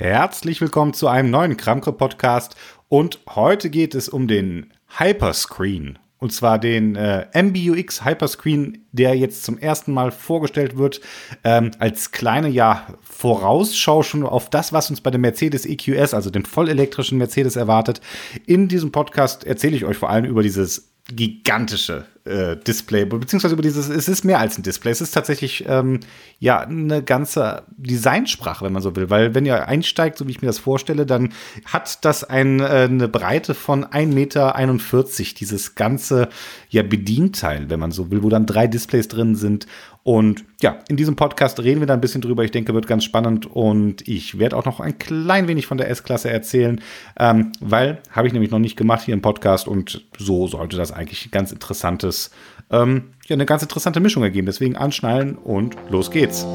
Herzlich willkommen zu einem neuen Kramkre-Podcast und heute geht es um den Hyperscreen. Und zwar den äh, MBUX Hyperscreen, der jetzt zum ersten Mal vorgestellt wird, ähm, als kleine ja, Vorausschau schon auf das, was uns bei dem Mercedes EQS, also dem vollelektrischen Mercedes, erwartet. In diesem Podcast erzähle ich euch vor allem über dieses gigantische äh, Display, beziehungsweise über dieses, es ist mehr als ein Display, es ist tatsächlich ähm, ja eine ganze Designsprache, wenn man so will, weil wenn ihr einsteigt, so wie ich mir das vorstelle, dann hat das ein, äh, eine Breite von 1,41 Meter, dieses ganze ja Bedienteil, wenn man so will, wo dann drei Displays drin sind und ja, in diesem Podcast reden wir da ein bisschen drüber. Ich denke, wird ganz spannend und ich werde auch noch ein klein wenig von der S-Klasse erzählen, ähm, weil habe ich nämlich noch nicht gemacht hier im Podcast und so sollte das eigentlich ganz interessantes, ähm, ja, eine ganz interessante Mischung ergeben. Deswegen anschnallen und los geht's.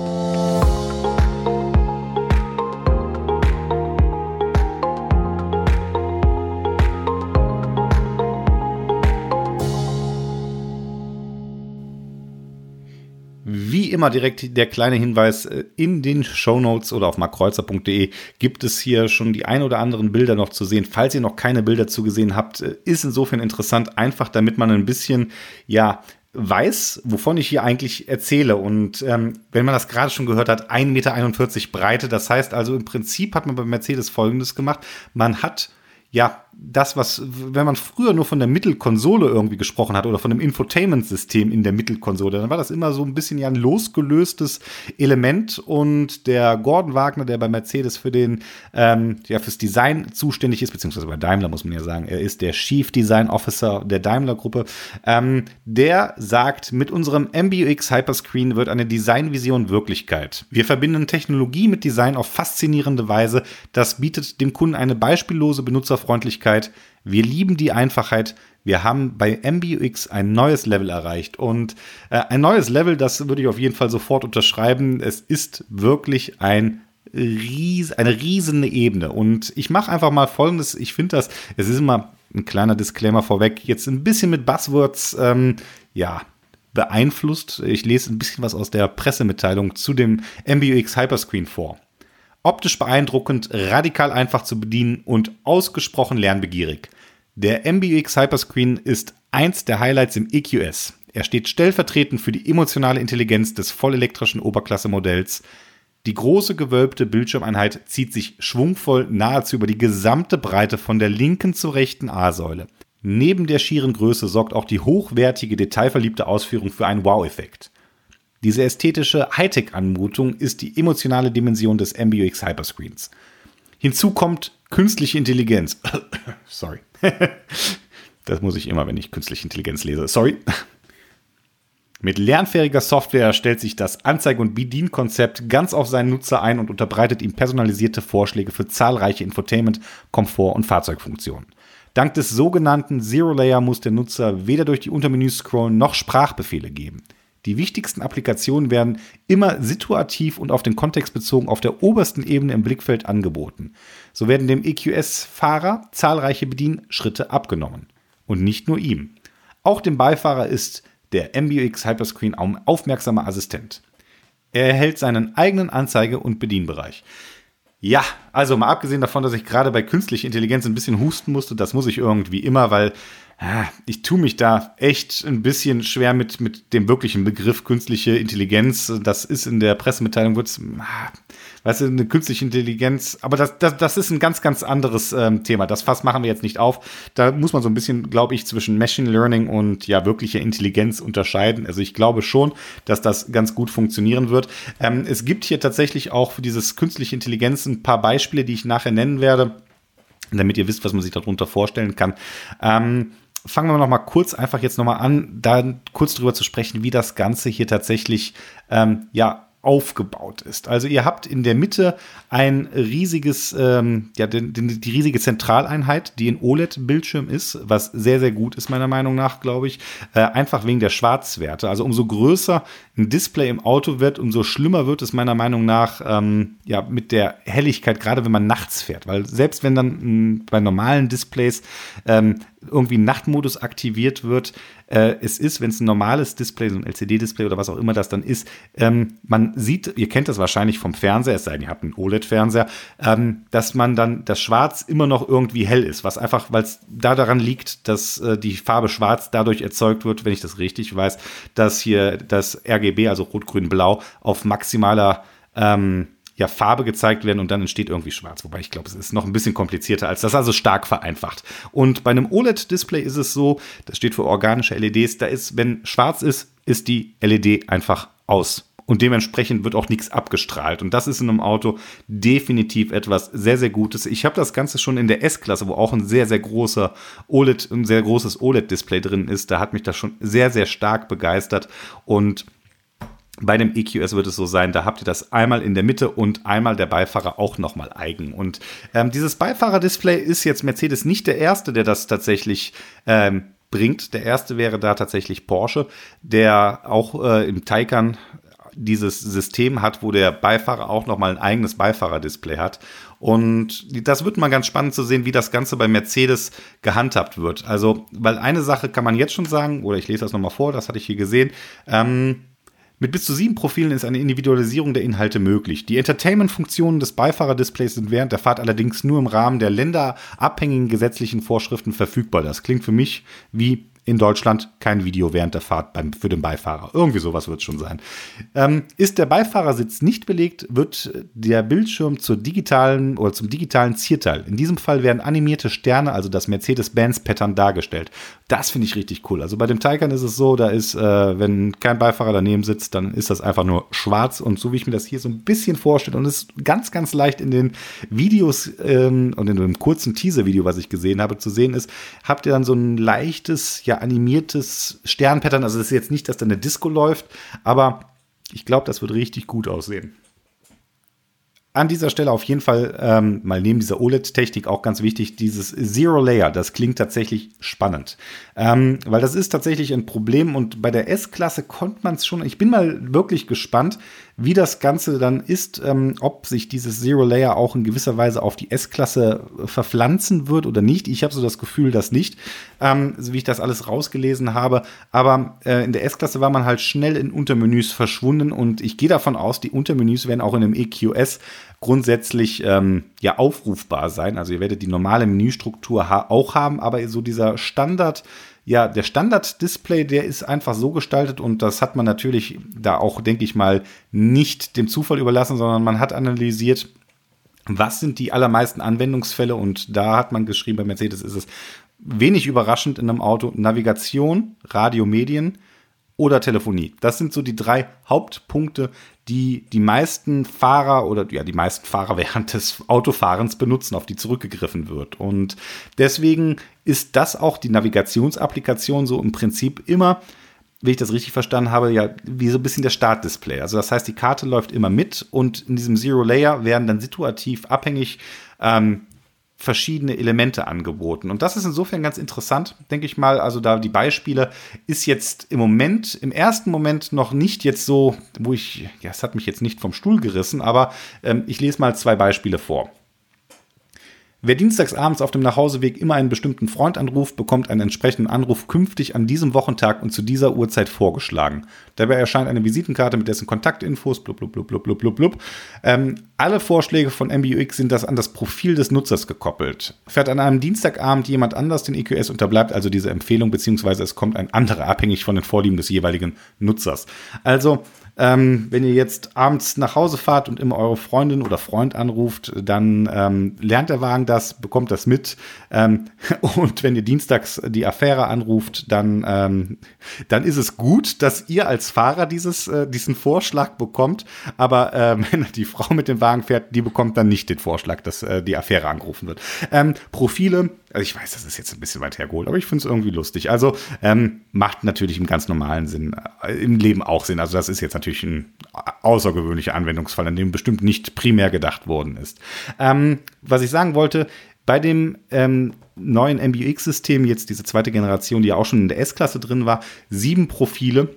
Immer direkt der kleine Hinweis, äh, in den Show Notes oder auf markkreuzer.de gibt es hier schon die ein oder anderen Bilder noch zu sehen. Falls ihr noch keine Bilder zugesehen habt, äh, ist insofern interessant, einfach damit man ein bisschen, ja, weiß, wovon ich hier eigentlich erzähle. Und ähm, wenn man das gerade schon gehört hat, 1,41 Meter Breite. Das heißt also, im Prinzip hat man bei Mercedes Folgendes gemacht. Man hat ja, das, was, wenn man früher nur von der Mittelkonsole irgendwie gesprochen hat oder von dem Infotainment-System in der Mittelkonsole, dann war das immer so ein bisschen ja ein losgelöstes Element und der Gordon Wagner, der bei Mercedes für den, ähm, ja, fürs Design zuständig ist, beziehungsweise bei Daimler muss man ja sagen, er ist der Chief Design Officer der Daimler-Gruppe, ähm, der sagt, mit unserem MBUX Hyperscreen wird eine Designvision Wirklichkeit. Wir verbinden Technologie mit Design auf faszinierende Weise. Das bietet dem Kunden eine beispiellose Benutzer Benutzerfreundlichkeit. Wir lieben die Einfachheit. Wir haben bei MBUX ein neues Level erreicht. Und äh, ein neues Level, das würde ich auf jeden Fall sofort unterschreiben. Es ist wirklich ein ries eine riesige Ebene. Und ich mache einfach mal folgendes. Ich finde das, es ist immer ein kleiner Disclaimer vorweg, jetzt ein bisschen mit Buzzwords, ähm, ja, beeinflusst. Ich lese ein bisschen was aus der Pressemitteilung zu dem MBUX Hyperscreen vor. Optisch beeindruckend, radikal einfach zu bedienen und ausgesprochen lernbegierig. Der MBUX Hyperscreen ist eins der Highlights im EQS. Er steht stellvertretend für die emotionale Intelligenz des vollelektrischen Oberklasse-Modells. Die große gewölbte Bildschirmeinheit zieht sich schwungvoll nahezu über die gesamte Breite von der linken zur rechten A-Säule. Neben der schieren Größe sorgt auch die hochwertige, detailverliebte Ausführung für einen Wow-Effekt. Diese ästhetische Hightech-Anmutung ist die emotionale Dimension des MBUX Hyperscreens. Hinzu kommt künstliche Intelligenz. Sorry. das muss ich immer, wenn ich künstliche Intelligenz lese. Sorry. Mit lernfähiger Software stellt sich das Anzeige- und Bedienkonzept ganz auf seinen Nutzer ein und unterbreitet ihm personalisierte Vorschläge für zahlreiche Infotainment, Komfort und Fahrzeugfunktionen. Dank des sogenannten Zero Layer muss der Nutzer weder durch die Untermenüs scrollen noch Sprachbefehle geben. Die wichtigsten Applikationen werden immer situativ und auf den Kontext bezogen auf der obersten Ebene im Blickfeld angeboten. So werden dem EQS-Fahrer zahlreiche Bedienschritte abgenommen. Und nicht nur ihm. Auch dem Beifahrer ist der MBUX Hyperscreen ein aufmerksamer Assistent. Er erhält seinen eigenen Anzeige- und Bedienbereich. Ja, also mal abgesehen davon, dass ich gerade bei künstlicher Intelligenz ein bisschen husten musste, das muss ich irgendwie immer, weil ich tue mich da echt ein bisschen schwer mit, mit dem wirklichen Begriff künstliche Intelligenz. Das ist in der Pressemitteilung, wird's, weißt du, eine künstliche Intelligenz, aber das, das, das ist ein ganz, ganz anderes ähm, Thema. Das Fass machen wir jetzt nicht auf. Da muss man so ein bisschen, glaube ich, zwischen Machine Learning und ja, wirklicher Intelligenz unterscheiden. Also ich glaube schon, dass das ganz gut funktionieren wird. Ähm, es gibt hier tatsächlich auch für dieses künstliche Intelligenz ein paar Beispiele, die ich nachher nennen werde, damit ihr wisst, was man sich darunter vorstellen kann. Ähm, fangen wir noch mal kurz einfach jetzt noch mal an, da kurz drüber zu sprechen, wie das Ganze hier tatsächlich ähm, ja aufgebaut ist. Also ihr habt in der Mitte ein riesiges, ähm, ja, die, die, riesige Zentraleinheit, die ein OLED-Bildschirm ist, was sehr, sehr gut ist, meiner Meinung nach, glaube ich. Äh, einfach wegen der Schwarzwerte. Also umso größer ein Display im Auto wird, umso schlimmer wird es meiner Meinung nach ähm, ja, mit der Helligkeit, gerade wenn man nachts fährt. Weil selbst wenn dann mh, bei normalen Displays ähm, irgendwie Nachtmodus aktiviert wird. Äh, es ist, wenn es ein normales Display, so ein LCD-Display oder was auch immer das dann ist, ähm, man sieht, ihr kennt das wahrscheinlich vom Fernseher, es sei denn, ihr habt einen OLED-Fernseher, ähm, dass man dann das Schwarz immer noch irgendwie hell ist, was einfach, weil es da daran liegt, dass äh, die Farbe Schwarz dadurch erzeugt wird, wenn ich das richtig weiß, dass hier das RGB, also Rot, Grün, Blau, auf maximaler ähm, ja, Farbe gezeigt werden und dann entsteht irgendwie schwarz. Wobei ich glaube, es ist noch ein bisschen komplizierter als das, also stark vereinfacht. Und bei einem OLED-Display ist es so, das steht für organische LEDs, da ist, wenn schwarz ist, ist die LED einfach aus. Und dementsprechend wird auch nichts abgestrahlt. Und das ist in einem Auto definitiv etwas sehr, sehr Gutes. Ich habe das Ganze schon in der S-Klasse, wo auch ein sehr, sehr großer OLED, ein sehr großes OLED-Display drin ist. Da hat mich das schon sehr, sehr stark begeistert. Und bei dem EQS wird es so sein, da habt ihr das einmal in der Mitte und einmal der Beifahrer auch nochmal eigen. Und ähm, dieses Beifahrer-Display ist jetzt Mercedes nicht der erste, der das tatsächlich ähm, bringt. Der erste wäre da tatsächlich Porsche, der auch äh, im Taycan dieses System hat, wo der Beifahrer auch nochmal ein eigenes Beifahrer-Display hat. Und das wird mal ganz spannend zu sehen, wie das Ganze bei Mercedes gehandhabt wird. Also, weil eine Sache kann man jetzt schon sagen, oder ich lese das nochmal vor, das hatte ich hier gesehen. Ähm, mit bis zu sieben Profilen ist eine Individualisierung der Inhalte möglich. Die Entertainment-Funktionen des Beifahrerdisplays sind während der Fahrt allerdings nur im Rahmen der länderabhängigen gesetzlichen Vorschriften verfügbar. Das klingt für mich wie in Deutschland kein Video während der Fahrt beim, für den Beifahrer. Irgendwie sowas wird es schon sein. Ähm, ist der Beifahrersitz nicht belegt, wird der Bildschirm zur digitalen oder zum digitalen Zierteil. In diesem Fall werden animierte Sterne, also das Mercedes-Benz-Pattern dargestellt. Das finde ich richtig cool. Also bei dem Taycan ist es so, da ist, äh, wenn kein Beifahrer daneben sitzt, dann ist das einfach nur schwarz und so wie ich mir das hier so ein bisschen vorstelle und es ist ganz, ganz leicht in den Videos ähm, und in dem kurzen Teaser-Video, was ich gesehen habe, zu sehen ist, habt ihr dann so ein leichtes, ja, animiertes Sternpattern. Also es ist jetzt nicht, dass da eine Disco läuft, aber ich glaube, das wird richtig gut aussehen. An dieser Stelle auf jeden Fall ähm, mal neben dieser OLED-Technik auch ganz wichtig, dieses Zero Layer, das klingt tatsächlich spannend. Ähm, weil das ist tatsächlich ein Problem und bei der S-Klasse konnte man es schon, ich bin mal wirklich gespannt, wie das Ganze dann ist, ähm, ob sich dieses Zero Layer auch in gewisser Weise auf die S-Klasse verpflanzen wird oder nicht. Ich habe so das Gefühl, dass nicht, ähm, wie ich das alles rausgelesen habe. Aber äh, in der S-Klasse war man halt schnell in Untermenüs verschwunden und ich gehe davon aus, die Untermenüs werden auch in dem EQS grundsätzlich ähm, ja aufrufbar sein. Also ihr werdet die normale Menüstruktur ha auch haben, aber so dieser Standard ja, der Standard-Display, der ist einfach so gestaltet und das hat man natürlich da auch, denke ich mal, nicht dem Zufall überlassen, sondern man hat analysiert, was sind die allermeisten Anwendungsfälle und da hat man geschrieben, bei Mercedes ist es wenig überraschend in einem Auto. Navigation, Radiomedien oder Telefonie. Das sind so die drei Hauptpunkte, die die meisten Fahrer oder ja die meisten Fahrer während des Autofahrens benutzen, auf die zurückgegriffen wird. Und deswegen ist das auch die Navigationsapplikation so im Prinzip immer, wie ich das richtig verstanden habe, ja wie so ein bisschen der Startdisplay. Also das heißt, die Karte läuft immer mit und in diesem Zero Layer werden dann situativ abhängig ähm, verschiedene Elemente angeboten. Und das ist insofern ganz interessant, denke ich mal. Also da die Beispiele ist jetzt im Moment, im ersten Moment noch nicht jetzt so, wo ich, ja, es hat mich jetzt nicht vom Stuhl gerissen, aber ähm, ich lese mal zwei Beispiele vor. Wer dienstags abends auf dem Nachhauseweg immer einen bestimmten Freund anruft, bekommt einen entsprechenden Anruf künftig an diesem Wochentag und zu dieser Uhrzeit vorgeschlagen. Dabei erscheint eine Visitenkarte mit dessen Kontaktinfos, blub, blub, blub, blub, blub, blub, blub. Ähm, alle Vorschläge von MBUX sind das an das Profil des Nutzers gekoppelt. Fährt an einem Dienstagabend jemand anders den EQS, unterbleibt also diese Empfehlung, beziehungsweise es kommt ein anderer abhängig von den Vorlieben des jeweiligen Nutzers. Also, ähm, wenn ihr jetzt abends nach Hause fahrt und immer eure Freundin oder Freund anruft, dann ähm, lernt der Wagen das, bekommt das mit. Ähm, und wenn ihr dienstags die Affäre anruft, dann, ähm, dann ist es gut, dass ihr als Fahrer dieses, äh, diesen Vorschlag bekommt. Aber ähm, wenn die Frau mit dem Wagen fährt, die bekommt dann nicht den Vorschlag, dass äh, die Affäre angerufen wird. Ähm, Profile also ich weiß, das ist jetzt ein bisschen weit hergeholt, aber ich finde es irgendwie lustig. Also ähm, macht natürlich im ganz normalen Sinn, äh, im Leben auch Sinn. Also das ist jetzt natürlich ein außergewöhnlicher Anwendungsfall, an dem bestimmt nicht primär gedacht worden ist. Ähm, was ich sagen wollte, bei dem ähm, neuen MBUX-System, jetzt diese zweite Generation, die ja auch schon in der S-Klasse drin war, sieben Profile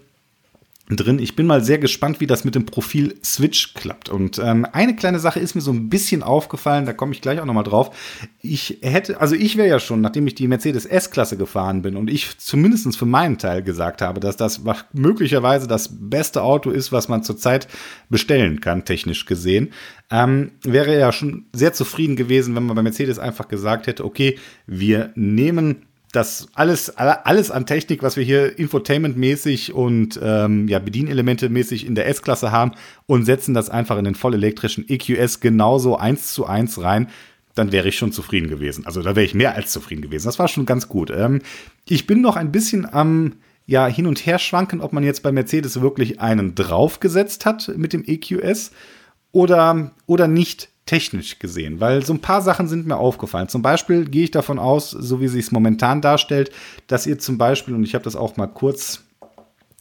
drin. Ich bin mal sehr gespannt, wie das mit dem Profil Switch klappt. Und ähm, eine kleine Sache ist mir so ein bisschen aufgefallen, da komme ich gleich auch nochmal drauf. Ich hätte, also ich wäre ja schon, nachdem ich die Mercedes S-Klasse gefahren bin und ich zumindest für meinen Teil gesagt habe, dass das möglicherweise das beste Auto ist, was man zurzeit bestellen kann, technisch gesehen, ähm, wäre ja schon sehr zufrieden gewesen, wenn man bei Mercedes einfach gesagt hätte, okay, wir nehmen das alles, alles an Technik, was wir hier infotainmentmäßig und ähm, ja, Bedienelemente-mäßig in der S-Klasse haben und setzen das einfach in den vollelektrischen EQS genauso eins zu eins rein, dann wäre ich schon zufrieden gewesen. Also da wäre ich mehr als zufrieden gewesen. Das war schon ganz gut. Ähm, ich bin noch ein bisschen am ja, hin und her schwanken, ob man jetzt bei Mercedes wirklich einen draufgesetzt hat mit dem EQS oder, oder nicht technisch gesehen, weil so ein paar Sachen sind mir aufgefallen. Zum Beispiel gehe ich davon aus, so wie sie es momentan darstellt, dass ihr zum Beispiel, und ich habe das auch mal kurz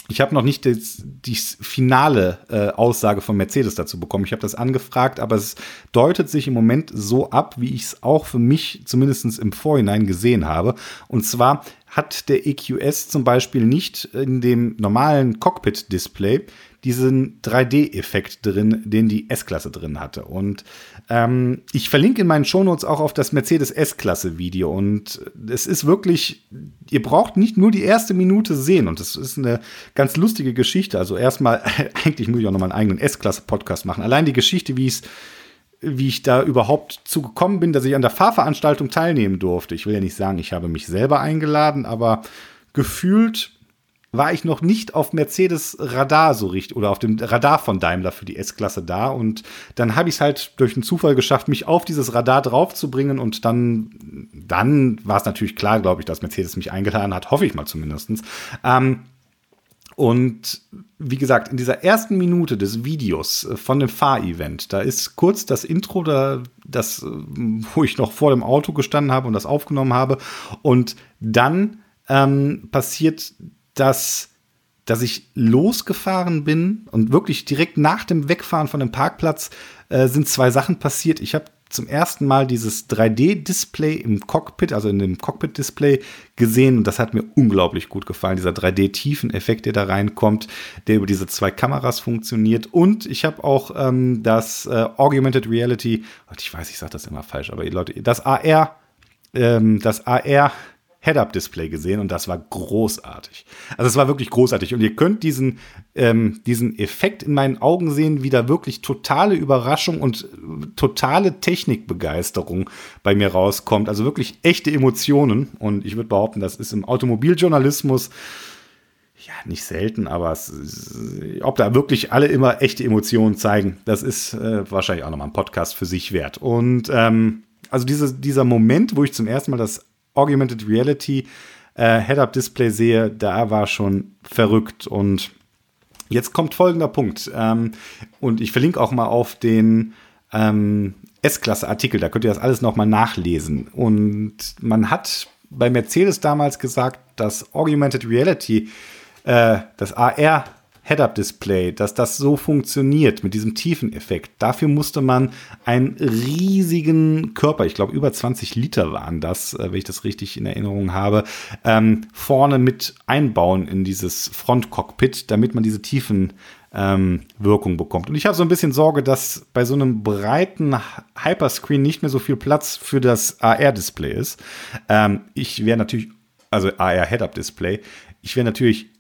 ich habe noch nicht die, die finale äh, Aussage von Mercedes dazu bekommen. Ich habe das angefragt, aber es deutet sich im Moment so ab, wie ich es auch für mich zumindest im Vorhinein gesehen habe. Und zwar hat der EQS zum Beispiel nicht in dem normalen Cockpit-Display diesen 3D-Effekt drin, den die S-Klasse drin hatte. Und ähm, ich verlinke in meinen Shownotes auch auf das Mercedes S-Klasse-Video. Und es ist wirklich, ihr braucht nicht nur die erste Minute sehen. Und das ist eine ganz lustige Geschichte. Also erstmal, eigentlich muss ich auch noch mal einen eigenen S-Klasse-Podcast machen. Allein die Geschichte, wie es wie ich da überhaupt zugekommen bin, dass ich an der Fahrveranstaltung teilnehmen durfte. Ich will ja nicht sagen, ich habe mich selber eingeladen, aber gefühlt war ich noch nicht auf Mercedes Radar so richtig oder auf dem Radar von Daimler für die S-Klasse da. Und dann habe ich es halt durch einen Zufall geschafft, mich auf dieses Radar draufzubringen. Und dann, dann war es natürlich klar, glaube ich, dass Mercedes mich eingeladen hat, hoffe ich mal zumindest. Ähm, und wie gesagt, in dieser ersten Minute des Videos von dem Fahrevent, da ist kurz das Intro, da, das, wo ich noch vor dem Auto gestanden habe und das aufgenommen habe. Und dann ähm, passiert dass, dass ich losgefahren bin und wirklich direkt nach dem Wegfahren von dem Parkplatz äh, sind zwei Sachen passiert. Ich habe zum ersten Mal dieses 3D-Display im Cockpit, also in dem Cockpit-Display gesehen und das hat mir unglaublich gut gefallen. Dieser 3D-Tiefeneffekt, der da reinkommt, der über diese zwei Kameras funktioniert und ich habe auch ähm, das äh, Augmented Reality, ich weiß, ich sage das immer falsch, aber Leute, das AR, ähm, das AR Head-Up-Display gesehen und das war großartig. Also es war wirklich großartig und ihr könnt diesen, ähm, diesen Effekt in meinen Augen sehen, wie da wirklich totale Überraschung und äh, totale Technikbegeisterung bei mir rauskommt. Also wirklich echte Emotionen und ich würde behaupten, das ist im Automobiljournalismus ja, nicht selten, aber es, ob da wirklich alle immer echte Emotionen zeigen, das ist äh, wahrscheinlich auch nochmal ein Podcast für sich wert. Und ähm, also diese, dieser Moment, wo ich zum ersten Mal das Augmented Reality äh, Head-Up-Display sehe, da war schon verrückt. Und jetzt kommt folgender Punkt. Ähm, und ich verlinke auch mal auf den ähm, S-Klasse-Artikel, da könnt ihr das alles nochmal nachlesen. Und man hat bei Mercedes damals gesagt, dass Augmented Reality, äh, das AR Head-Up-Display, dass das so funktioniert mit diesem Tiefeneffekt. Dafür musste man einen riesigen Körper, ich glaube über 20 Liter waren das, äh, wenn ich das richtig in Erinnerung habe, ähm, vorne mit einbauen in dieses Frontcockpit, damit man diese tiefen ähm, Wirkung bekommt. Und ich habe so ein bisschen Sorge, dass bei so einem breiten Hyperscreen nicht mehr so viel Platz für das AR-Display ist. Ähm, ich wäre natürlich, also AR Head-Up-Display, ich wäre natürlich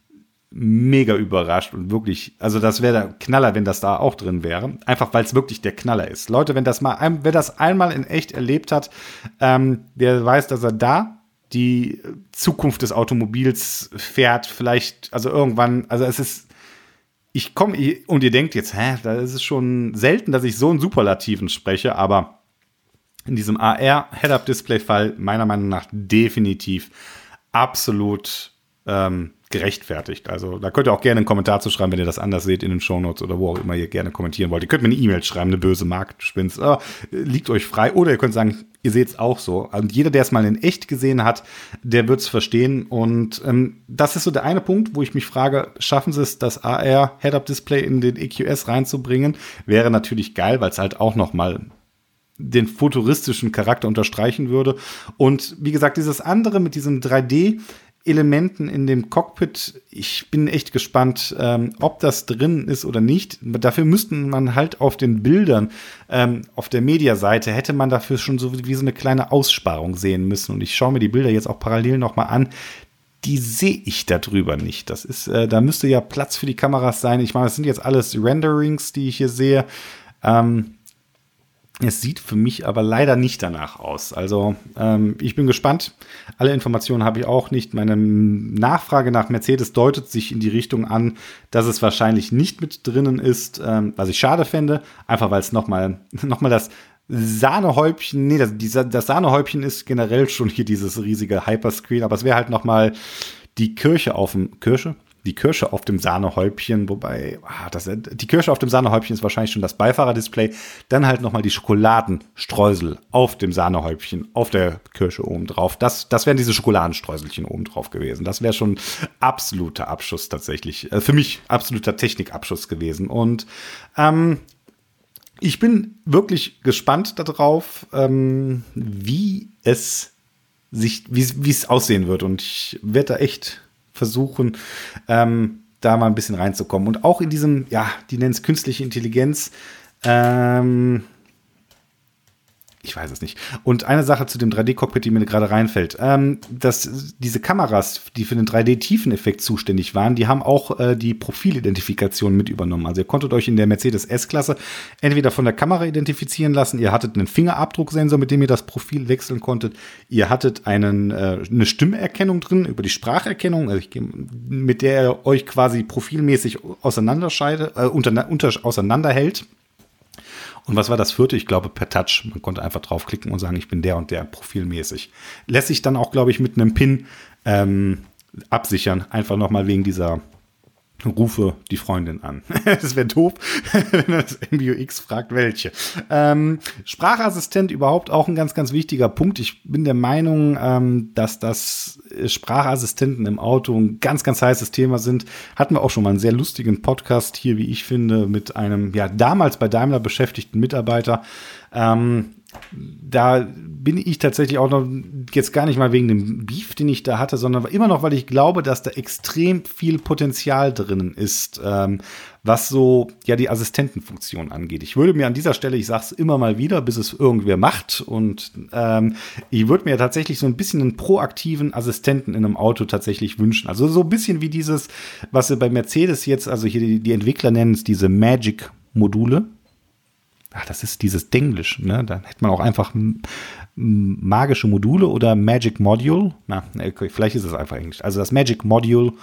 mega überrascht und wirklich, also das wäre der Knaller, wenn das da auch drin wäre. Einfach weil es wirklich der Knaller ist. Leute, wenn das mal, wer das einmal in echt erlebt hat, ähm, der weiß, dass er da die Zukunft des Automobils fährt. Vielleicht, also irgendwann, also es ist, ich komme, und ihr denkt jetzt, hä, da ist es schon selten, dass ich so einen Superlativen spreche, aber in diesem AR Head-Up-Display-Fall meiner Meinung nach definitiv absolut ähm, gerechtfertigt. Also da könnt ihr auch gerne einen Kommentar zu schreiben, wenn ihr das anders seht in den Shownotes oder wo auch immer ihr gerne kommentieren wollt. Ihr könnt mir eine E-Mail schreiben, eine böse Marktspinns. Oh, liegt euch frei. Oder ihr könnt sagen, ihr seht es auch so. Und jeder, der es mal in echt gesehen hat, der wird es verstehen. Und ähm, das ist so der eine Punkt, wo ich mich frage, schaffen sie es, das AR Head-Up-Display in den EQS reinzubringen? Wäre natürlich geil, weil es halt auch noch mal den futuristischen Charakter unterstreichen würde. Und wie gesagt, dieses andere mit diesem 3D Elementen in dem Cockpit. Ich bin echt gespannt, ähm, ob das drin ist oder nicht. Dafür müssten man halt auf den Bildern ähm, auf der Mediaseite hätte man dafür schon so wie so eine kleine Aussparung sehen müssen. Und ich schaue mir die Bilder jetzt auch parallel noch mal an. Die sehe ich darüber nicht. Das ist, äh, da müsste ja Platz für die Kameras sein. Ich meine, das sind jetzt alles Renderings, die ich hier sehe. Ähm, es sieht für mich aber leider nicht danach aus. Also ähm, ich bin gespannt. Alle Informationen habe ich auch nicht. Meine Nachfrage nach Mercedes deutet sich in die Richtung an, dass es wahrscheinlich nicht mit drinnen ist, ähm, was ich schade fände. Einfach weil es nochmal noch mal das Sahnehäubchen, nee, das, das Sahnehäubchen ist generell schon hier dieses riesige Hyperscreen, aber es wäre halt nochmal die Kirche auf dem Kirche, die Kirsche auf dem Sahnehäubchen, wobei ah, das, die Kirsche auf dem Sahnehäubchen ist wahrscheinlich schon das Beifahrerdisplay. Dann halt nochmal die Schokoladenstreusel auf dem Sahnehäubchen, auf der Kirsche oben drauf. Das, das wären diese Schokoladenstreuselchen oben drauf gewesen. Das wäre schon absoluter Abschuss tatsächlich. Äh, für mich absoluter Technikabschuss gewesen. Und ähm, ich bin wirklich gespannt darauf, ähm, wie es sich, wie es aussehen wird. Und ich werde da echt versuchen, ähm, da mal ein bisschen reinzukommen. Und auch in diesem, ja, die nennen es künstliche Intelligenz, ähm, ich weiß es nicht. Und eine Sache zu dem 3D-Cockpit, die mir gerade reinfällt. Ähm, dass diese Kameras, die für den 3D-Tiefeneffekt zuständig waren, die haben auch äh, die Profilidentifikation mit übernommen. Also ihr konntet euch in der Mercedes S-Klasse entweder von der Kamera identifizieren lassen, ihr hattet einen Fingerabdrucksensor, mit dem ihr das Profil wechseln konntet, ihr hattet einen, äh, eine Stimmerkennung drin über die Spracherkennung, also ich, mit der ihr euch quasi profilmäßig auseinanderscheidet, äh, unter, unter, auseinanderhält. Und was war das vierte? Ich glaube per Touch. Man konnte einfach draufklicken und sagen, ich bin der und der profilmäßig. Lässt sich dann auch, glaube ich, mit einem Pin ähm, absichern. Einfach nochmal wegen dieser rufe die Freundin an. das wäre doof, wenn das MBUX fragt, welche. Ähm, Sprachassistent überhaupt auch ein ganz, ganz wichtiger Punkt. Ich bin der Meinung, ähm, dass das Sprachassistenten im Auto ein ganz, ganz heißes Thema sind. Hatten wir auch schon mal einen sehr lustigen Podcast hier, wie ich finde, mit einem, ja, damals bei Daimler beschäftigten Mitarbeiter. Ähm, da bin ich tatsächlich auch noch jetzt gar nicht mal wegen dem Beef, den ich da hatte, sondern immer noch, weil ich glaube, dass da extrem viel Potenzial drinnen ist, ähm, was so ja die Assistentenfunktion angeht. Ich würde mir an dieser Stelle, ich sage es immer mal wieder, bis es irgendwer macht, und ähm, ich würde mir tatsächlich so ein bisschen einen proaktiven Assistenten in einem Auto tatsächlich wünschen. Also so ein bisschen wie dieses, was sie bei Mercedes jetzt, also hier die, die Entwickler nennen es diese Magic-Module ach, das ist dieses Denglisch, ne? Dann hätte man auch einfach magische Module oder Magic Module. Na, vielleicht ist es einfach Englisch. Also das Magic Module,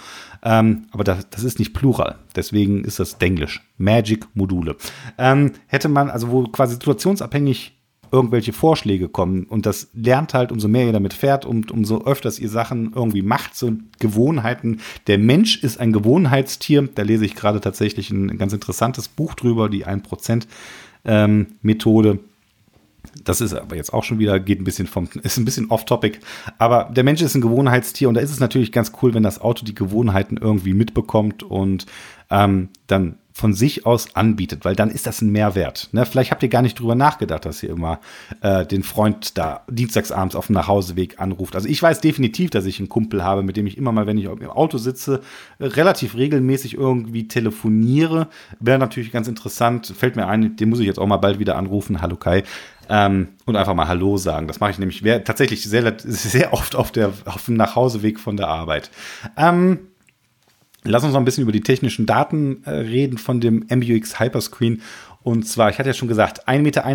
ähm, aber das, das, ist nicht Plural. Deswegen ist das Denglisch. Magic Module. Ähm, hätte man, also wo quasi situationsabhängig irgendwelche Vorschläge kommen und das lernt halt, umso mehr ihr damit fährt und umso öfters ihr Sachen irgendwie macht, so Gewohnheiten. Der Mensch ist ein Gewohnheitstier. Da lese ich gerade tatsächlich ein ganz interessantes Buch drüber, die 1% ähm, Methode. Das ist aber jetzt auch schon wieder, geht ein bisschen vom, ist ein bisschen off-topic. Aber der Mensch ist ein Gewohnheitstier und da ist es natürlich ganz cool, wenn das Auto die Gewohnheiten irgendwie mitbekommt und ähm, dann von sich aus anbietet, weil dann ist das ein Mehrwert. Ne? Vielleicht habt ihr gar nicht drüber nachgedacht, dass ihr immer äh, den Freund da dienstagsabends auf dem Nachhauseweg anruft. Also ich weiß definitiv, dass ich einen Kumpel habe, mit dem ich immer mal, wenn ich im Auto sitze, relativ regelmäßig irgendwie telefoniere. Wäre natürlich ganz interessant, fällt mir ein, den muss ich jetzt auch mal bald wieder anrufen. Hallo Kai. Ähm, und einfach mal Hallo sagen. Das mache ich nämlich tatsächlich sehr, sehr oft auf, der, auf dem Nachhauseweg von der Arbeit. Ähm, Lass uns noch ein bisschen über die technischen Daten äh, reden von dem MBUX Hyperscreen. Und zwar, ich hatte ja schon gesagt, 1,41 Meter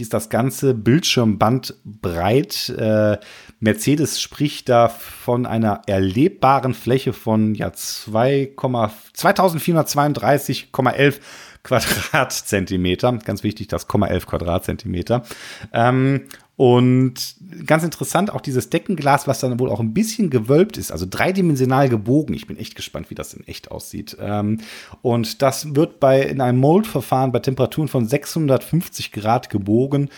ist das ganze Bildschirmband breit. Äh, Mercedes spricht da von einer erlebbaren Fläche von ja, 2432,11 Quadratzentimeter. Ganz wichtig, das 0,11 Quadratzentimeter. Ähm, und ganz interessant, auch dieses Deckenglas, was dann wohl auch ein bisschen gewölbt ist, also dreidimensional gebogen. Ich bin echt gespannt, wie das in echt aussieht. Ähm, und das wird bei, in einem Mold-Verfahren bei Temperaturen von 650 Grad gebogen.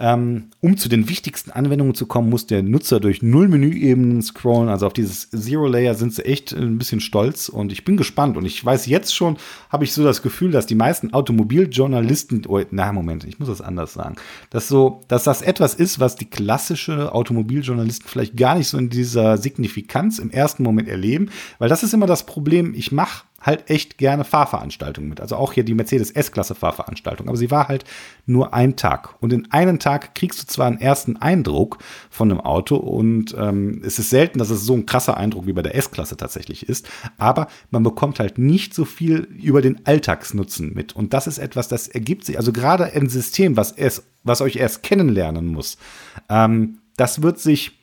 Ähm, um zu den wichtigsten Anwendungen zu kommen, muss der Nutzer durch null Menüebenen scrollen. Also auf dieses Zero Layer sind sie echt ein bisschen stolz und ich bin gespannt. Und ich weiß jetzt schon, habe ich so das Gefühl, dass die meisten Automobiljournalisten, oh, na Moment, ich muss das anders sagen, dass so, dass das etwas ist, was die klassische Automobiljournalisten vielleicht gar nicht so in dieser Signifikanz im ersten Moment erleben, weil das ist immer das Problem. Ich mache halt echt gerne Fahrveranstaltungen mit. Also auch hier die Mercedes S-Klasse Fahrveranstaltung. Aber sie war halt nur ein Tag. Und in einem Tag kriegst du zwar einen ersten Eindruck von einem Auto und ähm, es ist selten, dass es so ein krasser Eindruck wie bei der S-Klasse tatsächlich ist. Aber man bekommt halt nicht so viel über den Alltagsnutzen mit. Und das ist etwas, das ergibt sich. Also gerade ein System, was es, was euch erst kennenlernen muss, ähm, das wird sich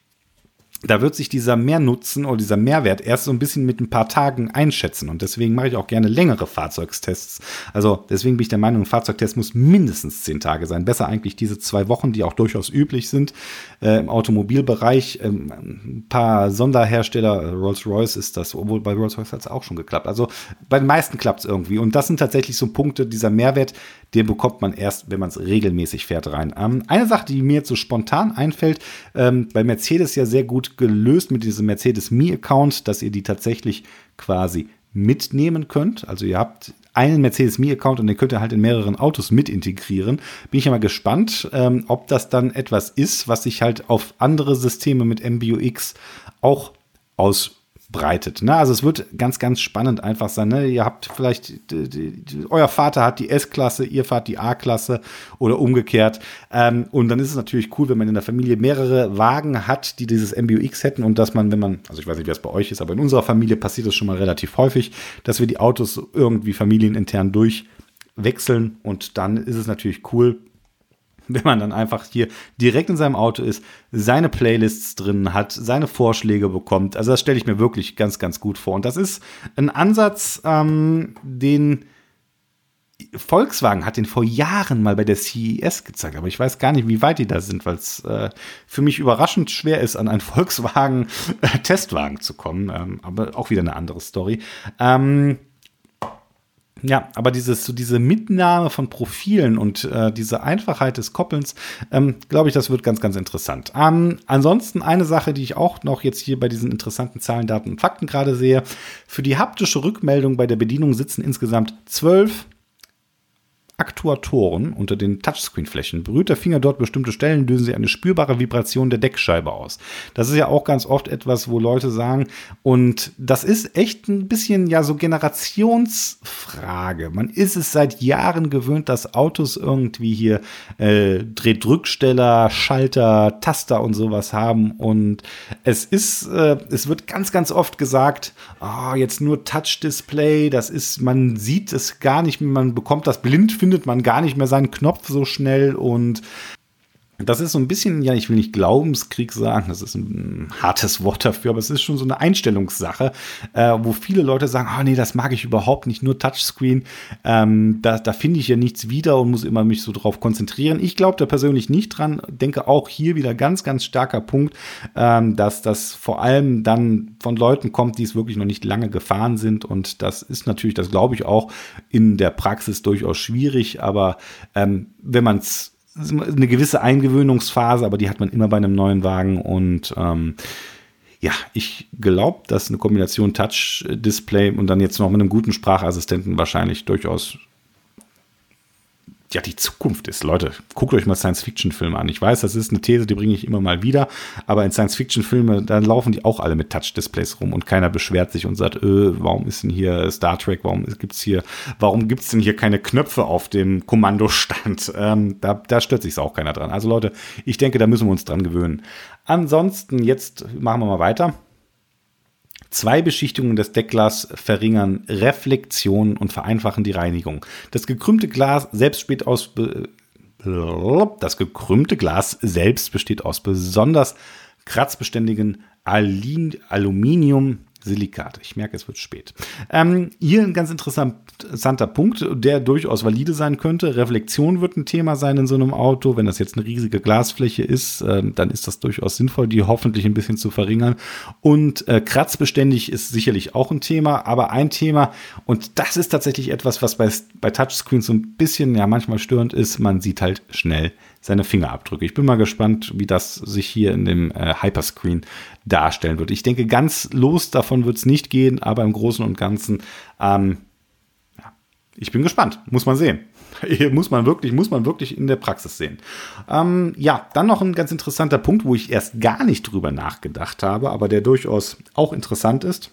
da wird sich dieser Mehrnutzen oder dieser Mehrwert erst so ein bisschen mit ein paar Tagen einschätzen. Und deswegen mache ich auch gerne längere Fahrzeugstests. Also deswegen bin ich der Meinung, ein Fahrzeugtest muss mindestens zehn Tage sein. Besser eigentlich diese zwei Wochen, die auch durchaus üblich sind äh, im Automobilbereich. Ähm, ein paar Sonderhersteller, Rolls-Royce ist das, obwohl bei Rolls-Royce hat es auch schon geklappt. Also bei den meisten klappt es irgendwie. Und das sind tatsächlich so Punkte, dieser Mehrwert, den bekommt man erst, wenn man es regelmäßig fährt, rein. Ähm, eine Sache, die mir jetzt so spontan einfällt, ähm, bei Mercedes ja sehr gut gelöst mit diesem Mercedes Me-Account, dass ihr die tatsächlich quasi mitnehmen könnt. Also ihr habt einen Mercedes Me-Account und den könnt ihr halt in mehreren Autos mit integrieren. Bin ich ja mal gespannt, ähm, ob das dann etwas ist, was sich halt auf andere Systeme mit MBUX auch aus ausbreitet. Ne? Also es wird ganz, ganz spannend einfach sein. Ne? Ihr habt vielleicht, die, die, euer Vater hat die S-Klasse, ihr fahrt die A-Klasse oder umgekehrt. Ähm, und dann ist es natürlich cool, wenn man in der Familie mehrere Wagen hat, die dieses MBUX hätten und dass man, wenn man, also ich weiß nicht, wie das bei euch ist, aber in unserer Familie passiert das schon mal relativ häufig, dass wir die Autos irgendwie familienintern durchwechseln und dann ist es natürlich cool, wenn man dann einfach hier direkt in seinem Auto ist, seine Playlists drin hat, seine Vorschläge bekommt. Also das stelle ich mir wirklich ganz, ganz gut vor. Und das ist ein Ansatz, ähm, den Volkswagen hat den vor Jahren mal bei der CES gezeigt, aber ich weiß gar nicht, wie weit die da sind, weil es äh, für mich überraschend schwer ist, an einen Volkswagen-Testwagen zu kommen. Ähm, aber auch wieder eine andere Story. Ähm, ja, aber dieses, so diese Mitnahme von Profilen und äh, diese Einfachheit des Koppelns, ähm, glaube ich, das wird ganz, ganz interessant. Ähm, ansonsten eine Sache, die ich auch noch jetzt hier bei diesen interessanten Zahlen, Daten und Fakten gerade sehe. Für die haptische Rückmeldung bei der Bedienung sitzen insgesamt zwölf Aktuatoren unter den Touchscreen-Flächen. Berührt der Finger dort bestimmte Stellen, lösen sie eine spürbare Vibration der Deckscheibe aus. Das ist ja auch ganz oft etwas, wo Leute sagen, und das ist echt ein bisschen ja so Generationsfrage. Man ist es seit Jahren gewöhnt, dass Autos irgendwie hier äh, Drehdrücksteller, Schalter, Taster und sowas haben. Und es ist, äh, es wird ganz, ganz oft gesagt, oh, jetzt nur Touch-Display, das ist, man sieht es gar nicht man bekommt das blind für findet man gar nicht mehr seinen Knopf so schnell und das ist so ein bisschen, ja, ich will nicht Glaubenskrieg sagen, das ist ein hartes Wort dafür, aber es ist schon so eine Einstellungssache, äh, wo viele Leute sagen, oh, nee, das mag ich überhaupt nicht, nur Touchscreen, ähm, da, da finde ich ja nichts wieder und muss immer mich so drauf konzentrieren. Ich glaube da persönlich nicht dran, denke auch hier wieder ganz, ganz starker Punkt, ähm, dass das vor allem dann von Leuten kommt, die es wirklich noch nicht lange gefahren sind und das ist natürlich, das glaube ich auch in der Praxis durchaus schwierig, aber ähm, wenn man es eine gewisse Eingewöhnungsphase, aber die hat man immer bei einem neuen Wagen. Und ähm, ja, ich glaube, dass eine Kombination Touch-Display und dann jetzt noch mit einem guten Sprachassistenten wahrscheinlich durchaus ja die Zukunft ist. Leute, guckt euch mal Science-Fiction-Filme an. Ich weiß, das ist eine These, die bringe ich immer mal wieder, aber in Science-Fiction-Filmen, da laufen die auch alle mit Touch-Displays rum und keiner beschwert sich und sagt, äh, warum ist denn hier Star Trek, warum gibt's hier, warum gibt's denn hier keine Knöpfe auf dem Kommandostand? Ähm, da, da stört sich auch keiner dran. Also Leute, ich denke, da müssen wir uns dran gewöhnen. Ansonsten, jetzt machen wir mal weiter. Zwei Beschichtungen des Deckglas verringern Reflexion und vereinfachen die Reinigung. Das gekrümmte Glas selbst besteht aus das gekrümmte Glas selbst besteht aus besonders kratzbeständigen Aluminium Silikate. Ich merke, es wird spät. Ähm, hier ein ganz interessanter Punkt, der durchaus valide sein könnte. Reflexion wird ein Thema sein in so einem Auto. Wenn das jetzt eine riesige Glasfläche ist, äh, dann ist das durchaus sinnvoll, die hoffentlich ein bisschen zu verringern. Und äh, kratzbeständig ist sicherlich auch ein Thema, aber ein Thema, und das ist tatsächlich etwas, was bei, bei Touchscreens so ein bisschen, ja, manchmal störend ist, man sieht halt schnell seine Fingerabdrücke. Ich bin mal gespannt, wie das sich hier in dem äh, Hyperscreen darstellen wird. Ich denke, ganz los davon wird es nicht gehen, aber im Großen und Ganzen, ähm, ja, ich bin gespannt. Muss man sehen. muss man wirklich, muss man wirklich in der Praxis sehen. Ähm, ja, dann noch ein ganz interessanter Punkt, wo ich erst gar nicht drüber nachgedacht habe, aber der durchaus auch interessant ist.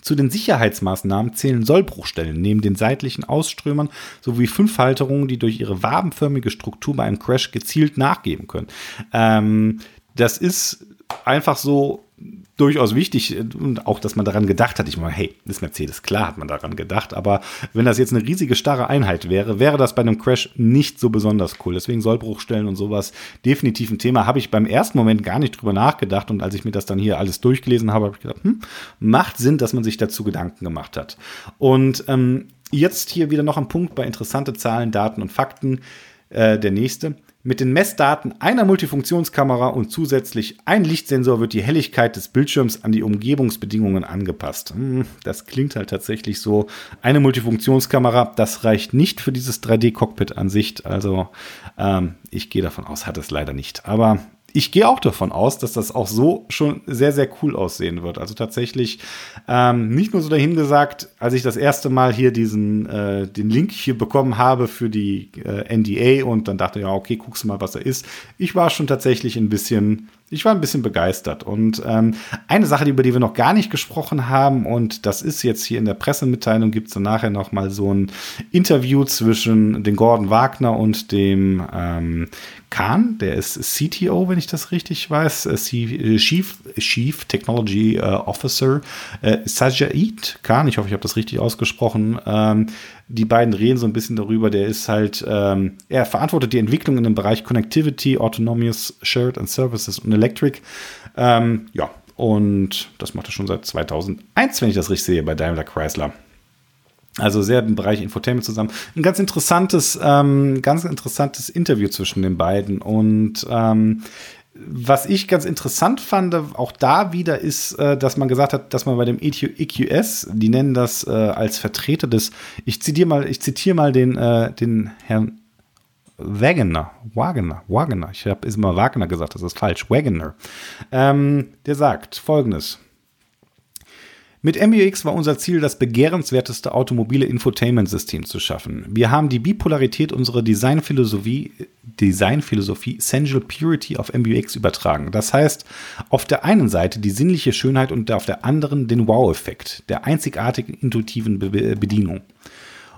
Zu den Sicherheitsmaßnahmen zählen Sollbruchstellen neben den seitlichen Ausströmern sowie fünf Halterungen, die durch ihre wabenförmige Struktur bei einem Crash gezielt nachgeben können. Ähm, das ist einfach so durchaus wichtig und auch, dass man daran gedacht hat. Ich meine, hey, ist Mercedes, klar hat man daran gedacht, aber wenn das jetzt eine riesige starre Einheit wäre, wäre das bei einem Crash nicht so besonders cool. Deswegen Sollbruchstellen und sowas definitiv ein Thema. Habe ich beim ersten Moment gar nicht drüber nachgedacht und als ich mir das dann hier alles durchgelesen habe, habe ich gedacht, hm, macht Sinn, dass man sich dazu Gedanken gemacht hat. Und ähm, jetzt hier wieder noch ein Punkt bei interessante Zahlen, Daten und Fakten. Äh, der nächste. Mit den Messdaten einer Multifunktionskamera und zusätzlich ein Lichtsensor wird die Helligkeit des Bildschirms an die Umgebungsbedingungen angepasst. Hm, das klingt halt tatsächlich so. Eine Multifunktionskamera, das reicht nicht für dieses 3D-Cockpit-Ansicht. Also ähm, ich gehe davon aus, hat es leider nicht. Aber ich gehe auch davon aus, dass das auch so schon sehr, sehr cool aussehen wird. Also tatsächlich ähm, nicht nur so dahingesagt, als ich das erste Mal hier diesen äh, den Link hier bekommen habe für die äh, NDA und dann dachte ja, okay, guckst du mal, was er ist. Ich war schon tatsächlich ein bisschen ich war ein bisschen begeistert. Und ähm, eine Sache, über die wir noch gar nicht gesprochen haben, und das ist jetzt hier in der Pressemitteilung, gibt es dann nachher noch mal so ein Interview zwischen dem Gordon Wagner und dem ähm, Kahn, der ist CTO, wenn ich das richtig weiß, äh, äh, Chief, Chief Technology äh, Officer, äh, Sajid Khan, ich hoffe, ich habe das richtig ausgesprochen. Ähm, die beiden reden so ein bisschen darüber. Der ist halt, ähm, er verantwortet die Entwicklung in dem Bereich Connectivity, Autonomous Shared and Services und Electric. Ähm, ja, und das macht er schon seit 2001, wenn ich das richtig sehe, bei Daimler Chrysler. Also sehr im Bereich Infotainment zusammen. Ein ganz interessantes, ähm, ganz interessantes Interview zwischen den beiden. Und ähm, was ich ganz interessant fand, auch da wieder, ist, äh, dass man gesagt hat, dass man bei dem EQS, die nennen das äh, als Vertreter des, ich zitiere mal, ich zitiere mal den, äh, den Herrn Wagoner, Wagoner, Wagoner, ich habe immer Wagner gesagt, das ist falsch, Wagoner, ähm, der sagt folgendes. Mit MBUX war unser Ziel, das begehrenswerteste automobile Infotainment-System zu schaffen. Wir haben die Bipolarität unserer Designphilosophie, Designphilosophie Sensual Purity auf MBUX übertragen. Das heißt, auf der einen Seite die sinnliche Schönheit und auf der anderen den Wow-Effekt der einzigartigen intuitiven Be Bedienung.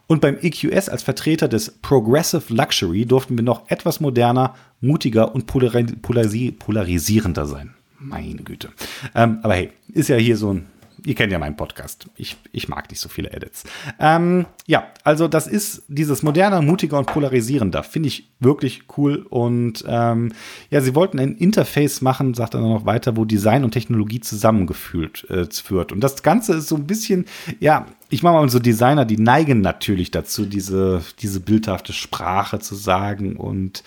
Und beim EQS als Vertreter des Progressive Luxury durften wir noch etwas moderner, mutiger und polarisi polarisierender sein. Meine Güte. Ähm, aber hey, ist ja hier so ein ihr kennt ja meinen Podcast. Ich, ich mag nicht so viele Edits. Ähm, ja, also das ist dieses moderne, mutiger und polarisierender. Finde ich wirklich cool. Und ähm, ja, sie wollten ein Interface machen, sagt er noch weiter, wo Design und Technologie zusammengeführt äh, wird. Und das Ganze ist so ein bisschen, ja, ich mache mal so Designer, die neigen natürlich dazu, diese, diese bildhafte Sprache zu sagen und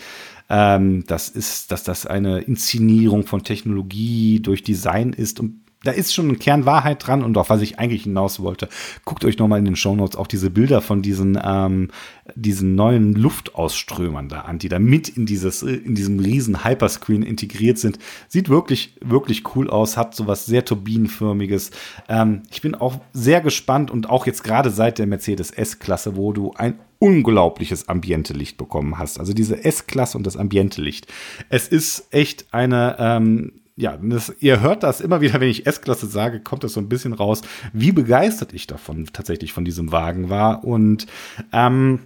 ähm, das ist, dass das eine Inszenierung von Technologie durch Design ist und da ist schon ein Kern Wahrheit dran und auf was ich eigentlich hinaus wollte. Guckt euch nochmal in den Shownotes auch diese Bilder von diesen, ähm, diesen neuen Luftausströmern da an, die da mit in dieses, in diesem riesen Hyperscreen integriert sind. Sieht wirklich, wirklich cool aus, hat sowas sehr turbinenförmiges. Ähm, ich bin auch sehr gespannt und auch jetzt gerade seit der Mercedes S-Klasse, wo du ein unglaubliches Ambiente-Licht bekommen hast. Also diese S-Klasse und das Ambiente-Licht. Es ist echt eine, ähm, ja, das, ihr hört das immer wieder, wenn ich S-Klasse sage, kommt das so ein bisschen raus, wie begeistert ich davon tatsächlich von diesem Wagen war. Und ähm,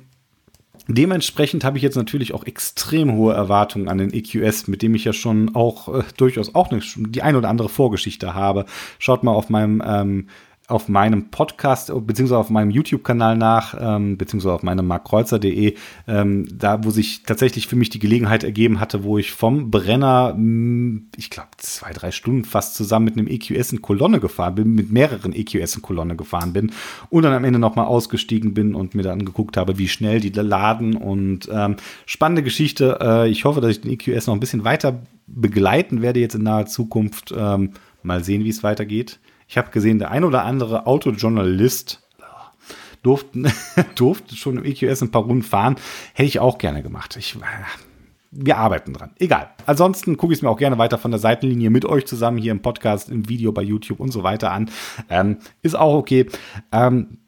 Dementsprechend habe ich jetzt natürlich auch extrem hohe Erwartungen an den EQS, mit dem ich ja schon auch äh, durchaus auch eine, die eine oder andere Vorgeschichte habe. Schaut mal auf meinem ähm, auf meinem Podcast beziehungsweise auf meinem YouTube-Kanal nach, ähm, beziehungsweise auf meinem markkreuzer.de, ähm, da wo sich tatsächlich für mich die Gelegenheit ergeben hatte, wo ich vom Brenner, hm, ich glaube zwei, drei Stunden fast zusammen mit einem EQS in Kolonne gefahren bin, mit mehreren EQS in Kolonne gefahren bin und dann am Ende nochmal ausgestiegen bin und mir dann geguckt habe, wie schnell die laden und ähm, spannende Geschichte. Äh, ich hoffe, dass ich den EQS noch ein bisschen weiter begleiten werde jetzt in naher Zukunft. Ähm, mal sehen, wie es weitergeht. Ich habe gesehen, der ein oder andere Autojournalist durfte, durfte schon im EQS ein paar Runden fahren. Hätte ich auch gerne gemacht. Ich, wir arbeiten dran. Egal. Ansonsten gucke ich es mir auch gerne weiter von der Seitenlinie mit euch zusammen hier im Podcast, im Video bei YouTube und so weiter an. Ähm, ist auch okay. Ähm,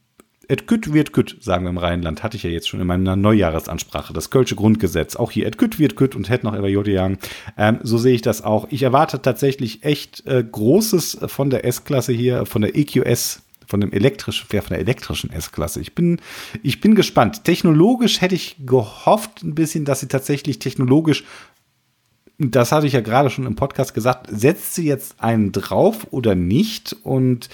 Et kütt wird kütt, sagen wir im Rheinland. Hatte ich ja jetzt schon in meiner Neujahresansprache. Das Kölsche Grundgesetz. Auch hier et kütt wird kütt und hätte noch über Jodejagen. Ähm, so sehe ich das auch. Ich erwarte tatsächlich echt äh, Großes von der S-Klasse hier, von der EQS von dem elektrischen, ja, von der elektrischen S-Klasse. Ich bin, ich bin gespannt. Technologisch hätte ich gehofft ein bisschen, dass sie tatsächlich technologisch, das hatte ich ja gerade schon im Podcast gesagt, setzt sie jetzt einen drauf oder nicht? Und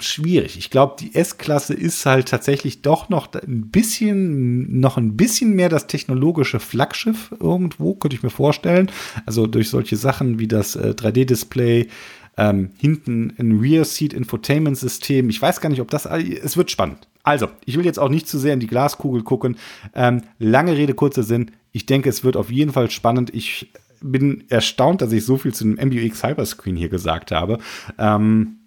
schwierig. Ich glaube, die S-Klasse ist halt tatsächlich doch noch ein bisschen, noch ein bisschen mehr das technologische Flaggschiff irgendwo, könnte ich mir vorstellen. Also durch solche Sachen wie das äh, 3D-Display, ähm, hinten ein Rear Seat Infotainment System. Ich weiß gar nicht, ob das, es wird spannend. Also, ich will jetzt auch nicht zu sehr in die Glaskugel gucken. Ähm, lange Rede, kurzer Sinn. Ich denke, es wird auf jeden Fall spannend. Ich bin erstaunt, dass ich so viel zu dem MBUX Hyperscreen hier gesagt habe. Ähm,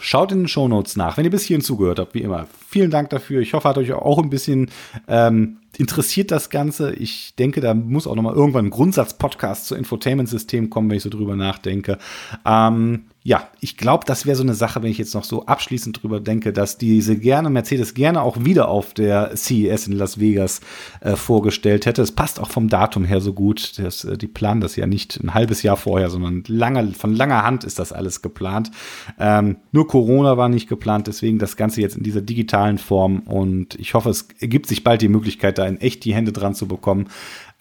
Schaut in den Show Notes nach, wenn ihr bis hierhin zugehört habt, wie immer. Vielen Dank dafür. Ich hoffe, hat euch auch ein bisschen ähm, interessiert das Ganze. Ich denke, da muss auch noch mal irgendwann ein Grundsatz-Podcast zu Infotainment-System kommen, wenn ich so drüber nachdenke. Ähm, ja, ich glaube, das wäre so eine Sache, wenn ich jetzt noch so abschließend drüber denke, dass diese gerne Mercedes gerne auch wieder auf der CES in Las Vegas äh, vorgestellt hätte. Es passt auch vom Datum her so gut. Das, äh, die planen das ja nicht ein halbes Jahr vorher, sondern lange, von langer Hand ist das alles geplant. Ähm, nur Corona war nicht geplant, deswegen das Ganze jetzt in dieser digitalen Form und ich hoffe, es ergibt sich bald die Möglichkeit, da in echt die Hände dran zu bekommen.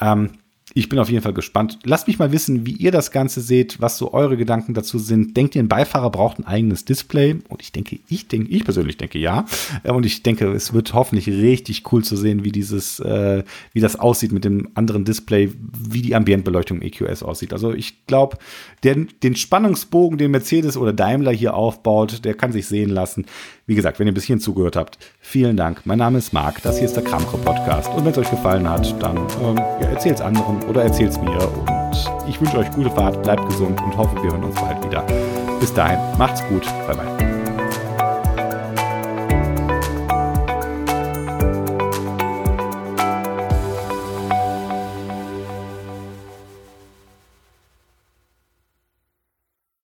Ähm, ich bin auf jeden Fall gespannt. Lasst mich mal wissen, wie ihr das Ganze seht, was so eure Gedanken dazu sind. Denkt ihr, ein Beifahrer braucht ein eigenes Display? Und ich denke, ich denke, ich persönlich denke ja. Äh, und ich denke, es wird hoffentlich richtig cool zu sehen, wie dieses, äh, wie das aussieht mit dem anderen Display, wie die Ambientbeleuchtung EQS aussieht. Also ich glaube, den Spannungsbogen, den Mercedes oder Daimler hier aufbaut, der kann sich sehen lassen. Wie gesagt, wenn ihr bis hierhin zugehört habt, vielen Dank. Mein Name ist Marc, das hier ist der Kramko Podcast. Und wenn es euch gefallen hat, dann ähm, ja, erzählt es anderen oder erzählt es mir. Und ich wünsche euch gute Fahrt, bleibt gesund und hoffe, wir hören uns bald wieder. Bis dahin, macht's gut. Bye bye.